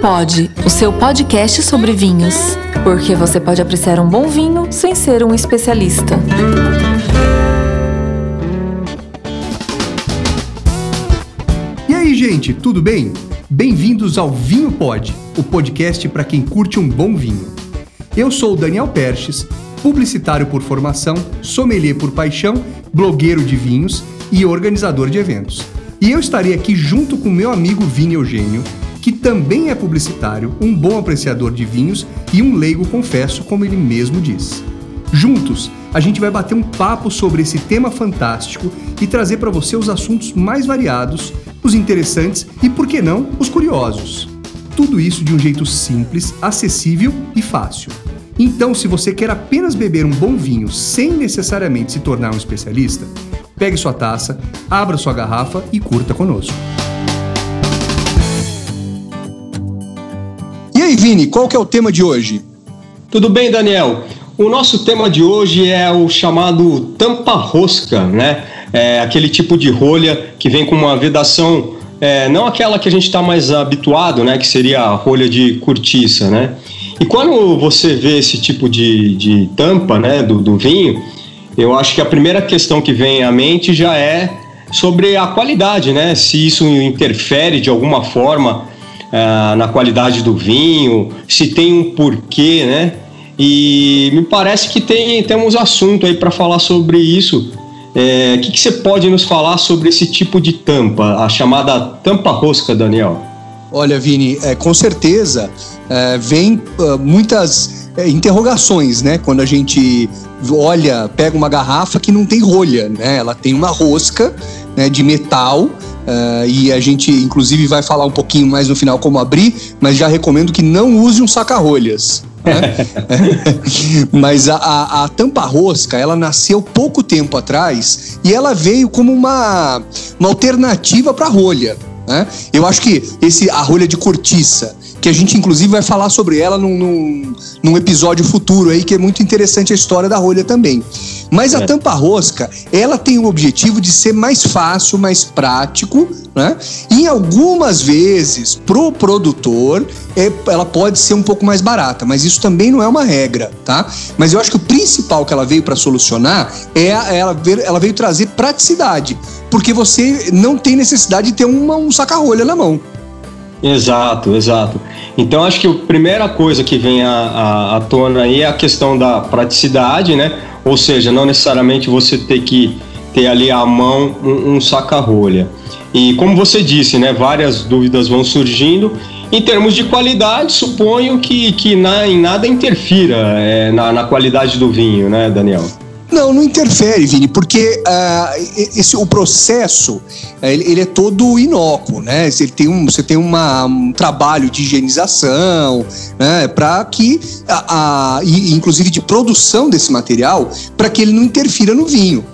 Pode, o seu podcast sobre vinhos. Porque você pode apreciar um bom vinho sem ser um especialista. E aí, gente, tudo bem? Bem-vindos ao Vinho Pod, o podcast para quem curte um bom vinho. Eu sou o Daniel Perches, publicitário por formação, sommelier por paixão, blogueiro de vinhos e organizador de eventos. E eu estarei aqui junto com meu amigo Vini Eugênio, que também é publicitário, um bom apreciador de vinhos e um leigo, confesso, como ele mesmo diz. Juntos, a gente vai bater um papo sobre esse tema fantástico e trazer para você os assuntos mais variados, os interessantes e, por que não, os curiosos. Tudo isso de um jeito simples, acessível e fácil. Então, se você quer apenas beber um bom vinho sem necessariamente se tornar um especialista, pegue sua taça, abra sua garrafa e curta conosco. Aí, Vini, qual que é o tema de hoje? Tudo bem, Daniel? O nosso tema de hoje é o chamado tampa-rosca, né? É aquele tipo de rolha que vem com uma vedação, é, não aquela que a gente está mais habituado, né? Que seria a rolha de cortiça, né? E quando você vê esse tipo de, de tampa, né, do, do vinho, eu acho que a primeira questão que vem à mente já é sobre a qualidade, né? Se isso interfere de alguma forma uh, na qualidade do vinho, se tem um porquê, né? E me parece que tem, temos assunto aí para falar sobre isso. O é, que, que você pode nos falar sobre esse tipo de tampa, a chamada tampa rosca, Daniel? Olha, Vini, é, com certeza é, vem uh, muitas é, interrogações, né? Quando a gente olha, pega uma garrafa que não tem rolha, né? Ela tem uma rosca né, de metal uh, e a gente, inclusive, vai falar um pouquinho mais no final como abrir, mas já recomendo que não use um saca-rolhas. Né? mas a, a, a, tampa rosca, ela nasceu pouco tempo atrás e ela veio como uma, uma alternativa para a rolha. Né? Eu acho que esse a rolha de cortiça, que a gente inclusive vai falar sobre ela num, num, num, episódio futuro aí, que é muito interessante a história da rolha também. Mas a é. tampa rosca, ela tem o objetivo de ser mais fácil, mais prático, né? E algumas vezes, pro produtor, é, ela pode ser um pouco mais barata, mas isso também não é uma regra, tá? Mas eu acho que o principal que ela veio para solucionar é ela, ela veio trazer praticidade, porque você não tem necessidade de ter uma, um saca-rolha na mão. Exato, exato. Então acho que a primeira coisa que vem à, tona aí é a questão da praticidade, né? Ou seja, não necessariamente você ter que ter ali à mão um, um saca-rolha. E como você disse, né, várias dúvidas vão surgindo. Em termos de qualidade, suponho que, que na, em nada interfira é, na, na qualidade do vinho, né, Daniel? Não, não interfere, Vini, porque uh, esse, o processo ele, ele, é todo inócuo, né? Você tem um, você tem uma, um trabalho de higienização, né? Para que, a, a, inclusive de produção desse material, para que ele não interfira no vinho.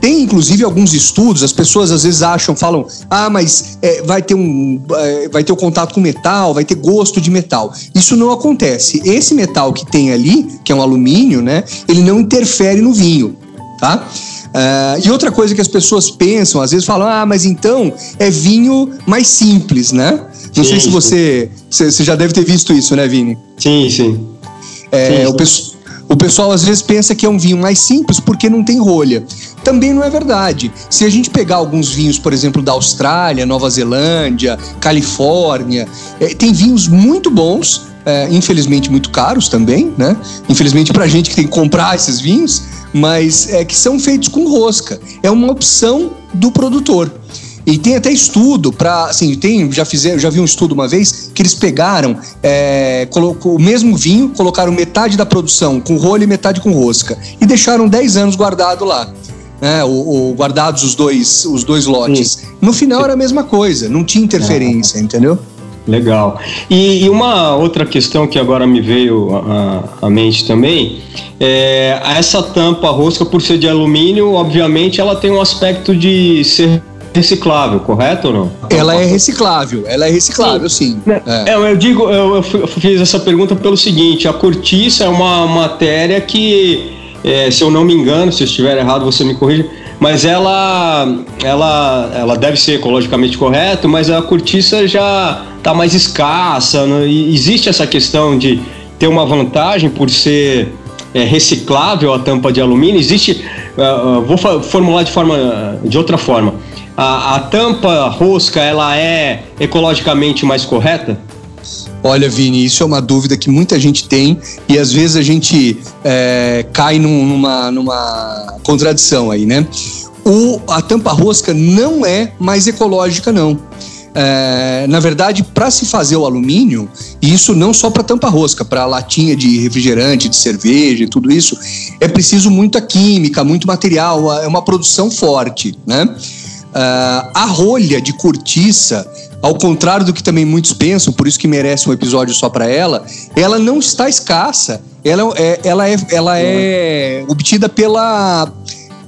Tem inclusive alguns estudos, as pessoas às vezes acham, falam, ah, mas é, vai ter um, é, vai ter o um contato com metal, vai ter gosto de metal. Isso não acontece. Esse metal que tem ali, que é um alumínio, né, ele não interfere no vinho, tá? Uh, e outra coisa que as pessoas pensam, às vezes falam, ah, mas então é vinho mais simples, né? Não sim, sei se você, você já deve ter visto isso, né, Vini? Sim, sim. É, sim, sim. O, o pessoal às vezes pensa que é um vinho mais simples porque não tem rolha. Também não é verdade. Se a gente pegar alguns vinhos, por exemplo, da Austrália, Nova Zelândia, Califórnia, é, tem vinhos muito bons, é, infelizmente muito caros também, né? Infelizmente pra gente que tem que comprar esses vinhos, mas é que são feitos com rosca. É uma opção do produtor. E tem até estudo para, assim, tem, já fizeram, já vi um estudo uma vez que eles pegaram, é, colocou o mesmo vinho, colocaram metade da produção com rolho e metade com rosca e deixaram 10 anos guardado lá. Né, o, o, guardados os dois, os dois lotes. Sim. No final era a mesma coisa, não tinha interferência, entendeu? Legal. E, e, uma outra questão que agora me veio à mente também é essa tampa rosca, por ser de alumínio, obviamente ela tem um aspecto de ser reciclável, correto ou não? Ela é reciclável, ela é reciclável, sim. sim. É. é. eu digo, eu, eu, fiz essa pergunta pelo seguinte: a cortiça é uma matéria que, é, se eu não me engano, se eu estiver errado, você me corrija, mas ela, ela, ela deve ser ecologicamente correta, mas a cortiça já tá mais escassa. Né? Existe essa questão de ter uma vantagem por ser é, reciclável a tampa de alumínio? Existe, uh, vou formular de forma de outra forma. A, a tampa rosca ela é ecologicamente mais correta? Olha, Vini, isso é uma dúvida que muita gente tem e às vezes a gente é, cai num, numa, numa contradição aí, né? O, a tampa rosca não é mais ecológica, não. É, na verdade, para se fazer o alumínio, e isso não só para tampa rosca, para latinha de refrigerante, de cerveja e tudo isso, é preciso muita química, muito material, é uma produção forte, né? Uh, a rolha de cortiça, ao contrário do que também muitos pensam, por isso que merece um episódio só para ela, ela não está escassa. Ela é, ela é, ela é obtida pela,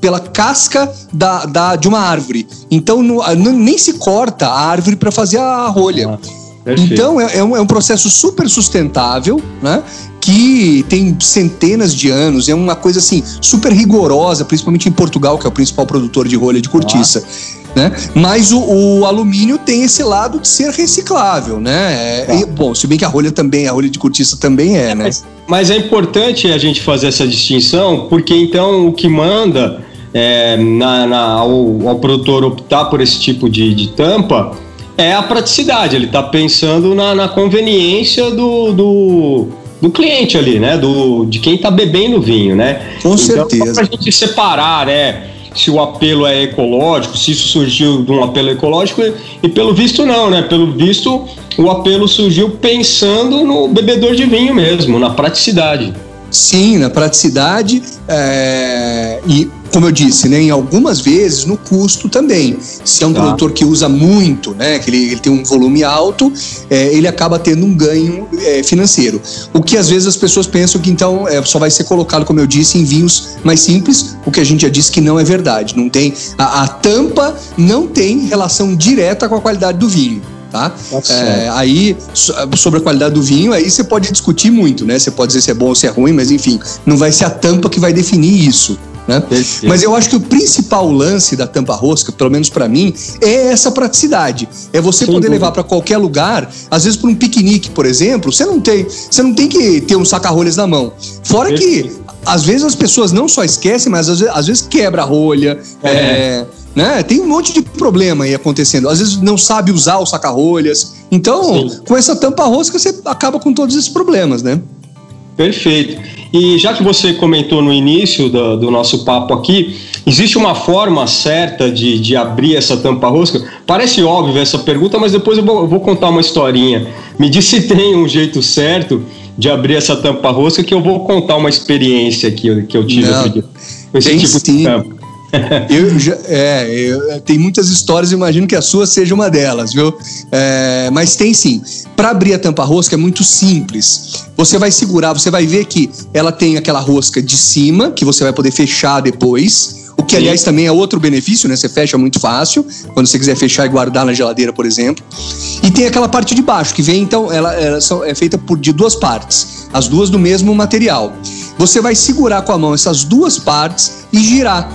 pela casca da, da, de uma árvore. Então não, nem se corta a árvore para fazer a rolha. Ah, então é, é, um, é um processo super sustentável, né? que tem centenas de anos, é uma coisa assim super rigorosa, principalmente em Portugal, que é o principal produtor de rolha de cortiça. Ah. Né? Mas o, o, alumínio tem esse lado de ser reciclável, né? É, bom, se bem que a rolha também, a rolha de cortiça também é, né? Mas, mas, é importante a gente fazer essa distinção, porque então o que manda é, na, na, ao, ao, produtor optar por esse tipo de, de tampa é a praticidade. Ele está pensando na, na conveniência do, do, do, cliente ali, né? Do, de quem está bebendo vinho, né? Com então, certeza. Para a gente separar, né? Se o apelo é ecológico, se isso surgiu de um apelo ecológico, e pelo visto não, né? Pelo visto, o apelo surgiu pensando no bebedor de vinho mesmo, na praticidade. Sim, na praticidade é, e como eu disse, né, em algumas vezes no custo também. Se é um tá. produtor que usa muito, né, que ele, ele tem um volume alto, é, ele acaba tendo um ganho é, financeiro. O que às vezes as pessoas pensam que então é, só vai ser colocado, como eu disse, em vinhos mais simples, o que a gente já disse que não é verdade. Não tem a, a tampa não tem relação direta com a qualidade do vinho. Tá? tá é, aí, sobre a qualidade do vinho, aí você pode discutir muito, né? Você pode dizer se é bom ou se é ruim, mas enfim, não vai ser a tampa que vai definir isso. Né? Mas eu acho que o principal lance da tampa rosca, pelo menos para mim, é essa praticidade. É você Sim, poder levar para qualquer lugar, às vezes para um piquenique, por exemplo, você não tem, você não tem que ter um saca-rolhas na mão. Fora que às vezes as pessoas não só esquecem, mas às vezes, às vezes quebra a rolha, é. É, né? Tem um monte de problema aí acontecendo. Às vezes não sabe usar o saca-rolhas. Então, Sim. com essa tampa rosca, você acaba com todos esses problemas, né? Perfeito. E já que você comentou no início do, do, nosso papo aqui, existe uma forma certa de, de abrir essa tampa rosca? Parece óbvio essa pergunta, mas depois eu vou, eu vou contar uma historinha. Me diz se tem um jeito certo de abrir essa tampa rosca, que eu vou contar uma experiência que, que eu tive Não, com esse tipo sim. de tampa. eu já, é, eu, tem muitas histórias, imagino que a sua seja uma delas, viu? É, mas tem sim. Para abrir a tampa rosca é muito simples. Você vai segurar, você vai ver que ela tem aquela rosca de cima, que você vai poder fechar depois. O que, aliás, também é outro benefício, né? Você fecha muito fácil, quando você quiser fechar e guardar na geladeira, por exemplo. E tem aquela parte de baixo, que vem, então, ela, ela é feita por, de duas partes, as duas do mesmo material. Você vai segurar com a mão essas duas partes e girar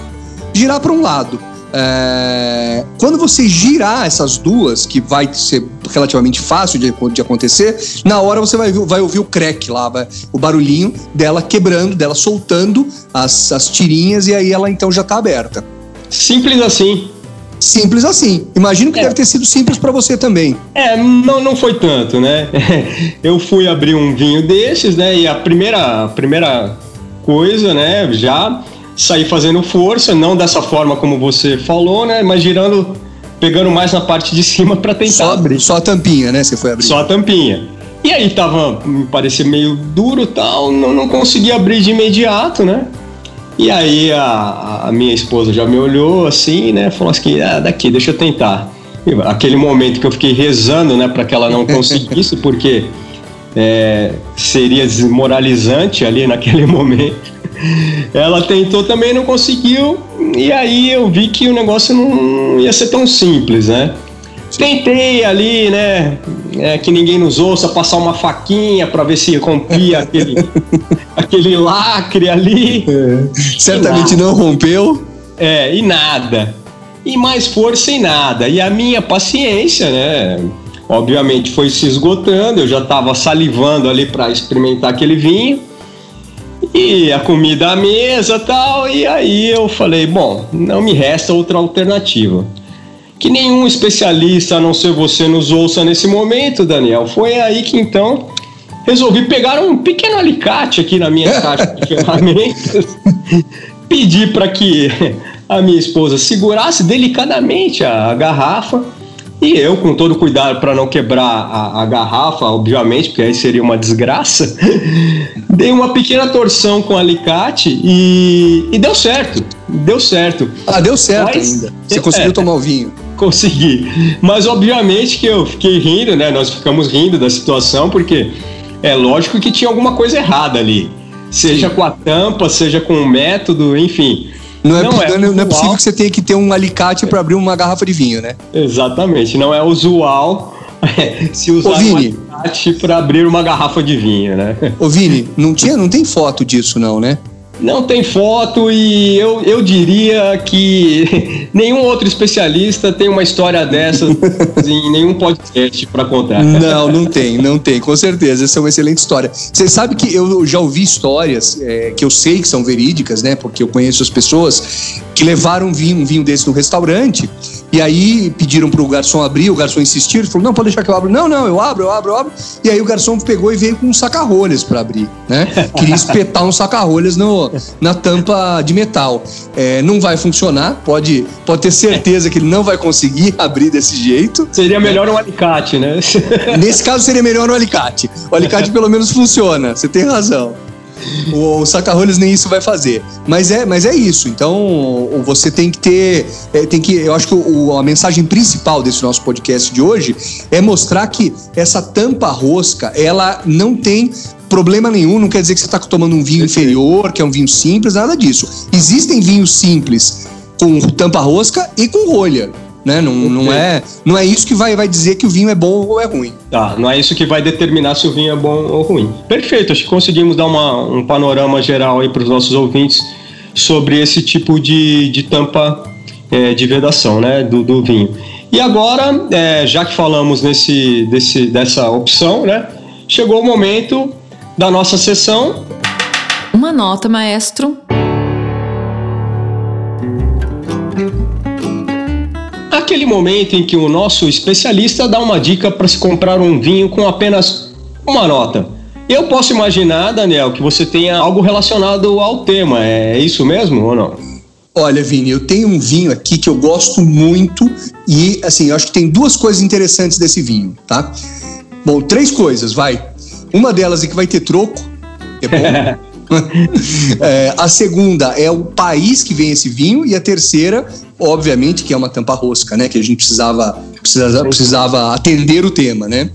girar para um lado. É, quando você girar essas duas, que vai ser relativamente fácil de, de acontecer, na hora você vai, vai ouvir o crack lá, vai, o barulhinho dela quebrando, dela soltando as, as tirinhas e aí ela então já está aberta. Simples assim. Simples assim. Imagino que é. deve ter sido simples para você também. É, não, não foi tanto, né? Eu fui abrir um vinho desses, né? E a primeira, a primeira coisa, né? Já sair fazendo força, não dessa forma como você falou, né? Mas girando, pegando mais na parte de cima para tentar só, abrir. Só a tampinha, né? Você foi abrir. Só a tampinha. E aí tava, me parecia meio duro tal, não, não consegui abrir de imediato, né? E aí a, a minha esposa já me olhou assim, né? Falou assim, ah, daqui, deixa eu tentar. E aquele momento que eu fiquei rezando, né, para que ela não conseguisse, porque é, seria desmoralizante ali naquele momento. Ela tentou também, não conseguiu, e aí eu vi que o negócio não ia ser tão simples, né? Tentei ali, né? É, que ninguém nos ouça, passar uma faquinha para ver se rompia aquele, aquele lacre ali. É, certamente não rompeu. É, e nada. E mais força e nada. E a minha paciência, né? obviamente foi se esgotando, eu já estava salivando ali para experimentar aquele vinho. E a comida à mesa tal, e aí eu falei, bom, não me resta outra alternativa. Que nenhum especialista, a não ser você, nos ouça nesse momento, Daniel. Foi aí que então resolvi pegar um pequeno alicate aqui na minha caixa de ferramentas, pedir para que a minha esposa segurasse delicadamente a garrafa e eu, com todo cuidado para não quebrar a, a, garrafa, obviamente, porque aí seria uma desgraça, dei uma pequena torção com o alicate e, e deu certo. Deu certo. Ah, deu certo Mas, ainda. Você conseguiu é, tomar o vinho. Consegui. Mas obviamente que eu fiquei rindo, né? Nós ficamos rindo da situação, porque é lógico que tinha alguma coisa errada ali. Seja Sim. com a tampa, seja com o método, enfim. Não é, não é, não é possível que você tenha que ter um alicate para abrir uma garrafa de vinho, né? Exatamente, não é usual se usar Ô, Vini, um alicate para abrir uma garrafa de vinho, né? Ô Vini, não, tinha, não tem foto disso não, né? Não tem foto e eu, eu diria que nenhum outro especialista tem uma história dessa em nenhum podcast para contar. Não, não tem, não tem, com certeza. Essa é uma excelente história. Você sabe que eu já ouvi histórias é, que eu sei que são verídicas, né? Porque eu conheço as pessoas que levaram um vinho, um vinho desse no restaurante e aí pediram pro garçom abrir, o garçom insistiu, ele falou: não, pode deixar que eu abro. Não, não, eu abro, eu abro, eu abro. E aí o garçom pegou e veio com um saca-rolhas para abrir, né? Queria espetar um saca-rolhas na tampa de metal. É, não vai funcionar, pode, pode ter certeza que ele não vai conseguir abrir desse jeito. Seria melhor um alicate, né? Nesse caso seria melhor um alicate. O alicate pelo menos funciona, você tem razão. O, o saca-rolhas nem isso vai fazer. Mas é, mas é isso. Então, você tem que ter. É, tem que, eu acho que o, a mensagem principal desse nosso podcast de hoje é mostrar que essa tampa rosca, ela não tem problema nenhum, não quer dizer que você está tomando um vinho inferior, que é um vinho simples, nada disso. Existem vinhos simples com tampa rosca e com rolha. Né? Não, não, é, não é isso que vai, vai dizer que o vinho é bom ou é ruim. Tá, não é isso que vai determinar se o vinho é bom ou ruim. Perfeito, acho que conseguimos dar uma, um panorama geral aí para os nossos ouvintes sobre esse tipo de, de tampa é, de vedação né, do, do vinho. E agora, é, já que falamos nesse, desse, dessa opção, né, chegou o momento da nossa sessão. Uma nota, maestro. Aquele momento em que o nosso especialista dá uma dica para se comprar um vinho com apenas uma nota. Eu posso imaginar, Daniel, que você tenha algo relacionado ao tema. É isso mesmo ou não? Olha, Vini, eu tenho um vinho aqui que eu gosto muito e, assim, eu acho que tem duas coisas interessantes desse vinho, tá? Bom, três coisas, vai. Uma delas é que vai ter troco, é bom. é, a segunda é o país que vem esse vinho e a terceira, obviamente, que é uma tampa rosca, né? Que a gente precisava, precisava, precisava atender o tema, né?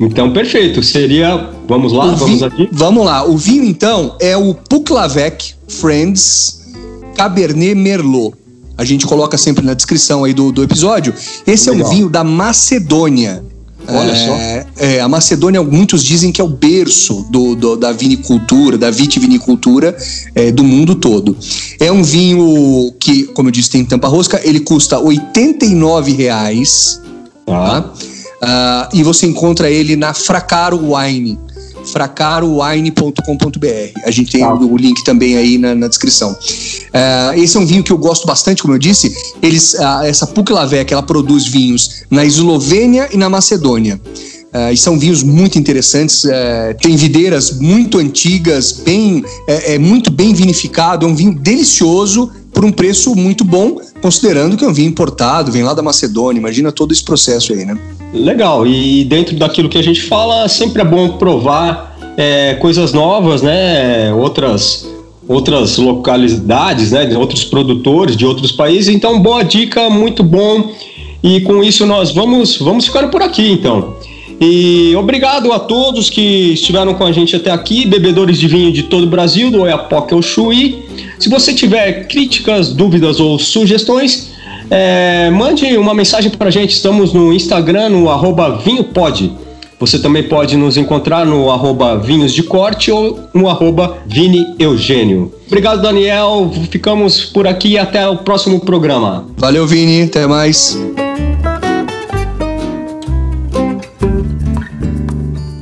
Então, perfeito. Seria. Vamos lá, o vamos aqui? Vamos lá. O vinho, então, é o Puclavec Friends Cabernet Merlot. A gente coloca sempre na descrição aí do, do episódio. Esse Legal. é um vinho da Macedônia. Olha é, só. É, a Macedônia, muitos dizem que é o berço do, do da vinicultura, da vitivinicultura é, do mundo todo. É um vinho que, como eu disse, tem tampa rosca, ele custa R$ 89,00. Ah. Tá? Uh, e você encontra ele na Fracaro Wine fracarowine.com.br. A gente tem tá. o link também aí na, na descrição. Uh, esse é um vinho que eu gosto bastante, como eu disse. Eles, uh, essa Puklavec, ela produz vinhos na Eslovênia e na Macedônia. Uh, e são vinhos muito interessantes. Uh, tem videiras muito antigas, bem, é, é, muito bem vinificado. É um vinho delicioso por um preço muito bom, considerando que é um vinho importado, vem lá da Macedônia. Imagina todo esse processo aí, né? Legal. E dentro daquilo que a gente fala, sempre é bom provar é, coisas novas, né? Outras outras localidades, né? De outros produtores de outros países. Então, boa dica, muito bom. E com isso nós vamos vamos ficando por aqui, então. E obrigado a todos que estiveram com a gente até aqui, bebedores de vinho de todo o Brasil, do Oiapoque ao Chuí. Se você tiver críticas, dúvidas ou sugestões, é, mande uma mensagem para a gente. Estamos no Instagram, no arroba vinhopod. Você também pode nos encontrar no arroba vinhos de corte ou no arroba Vini Eugênio. Obrigado, Daniel. Ficamos por aqui e até o próximo programa. Valeu, Vini. Até mais.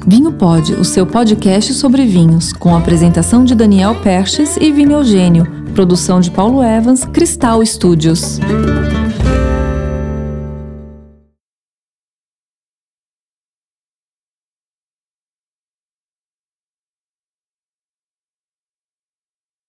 Vinho Pod, o seu podcast sobre vinhos, com a apresentação de Daniel Perches e Vini Eugênio, produção de Paulo Evans, Cristal Studios.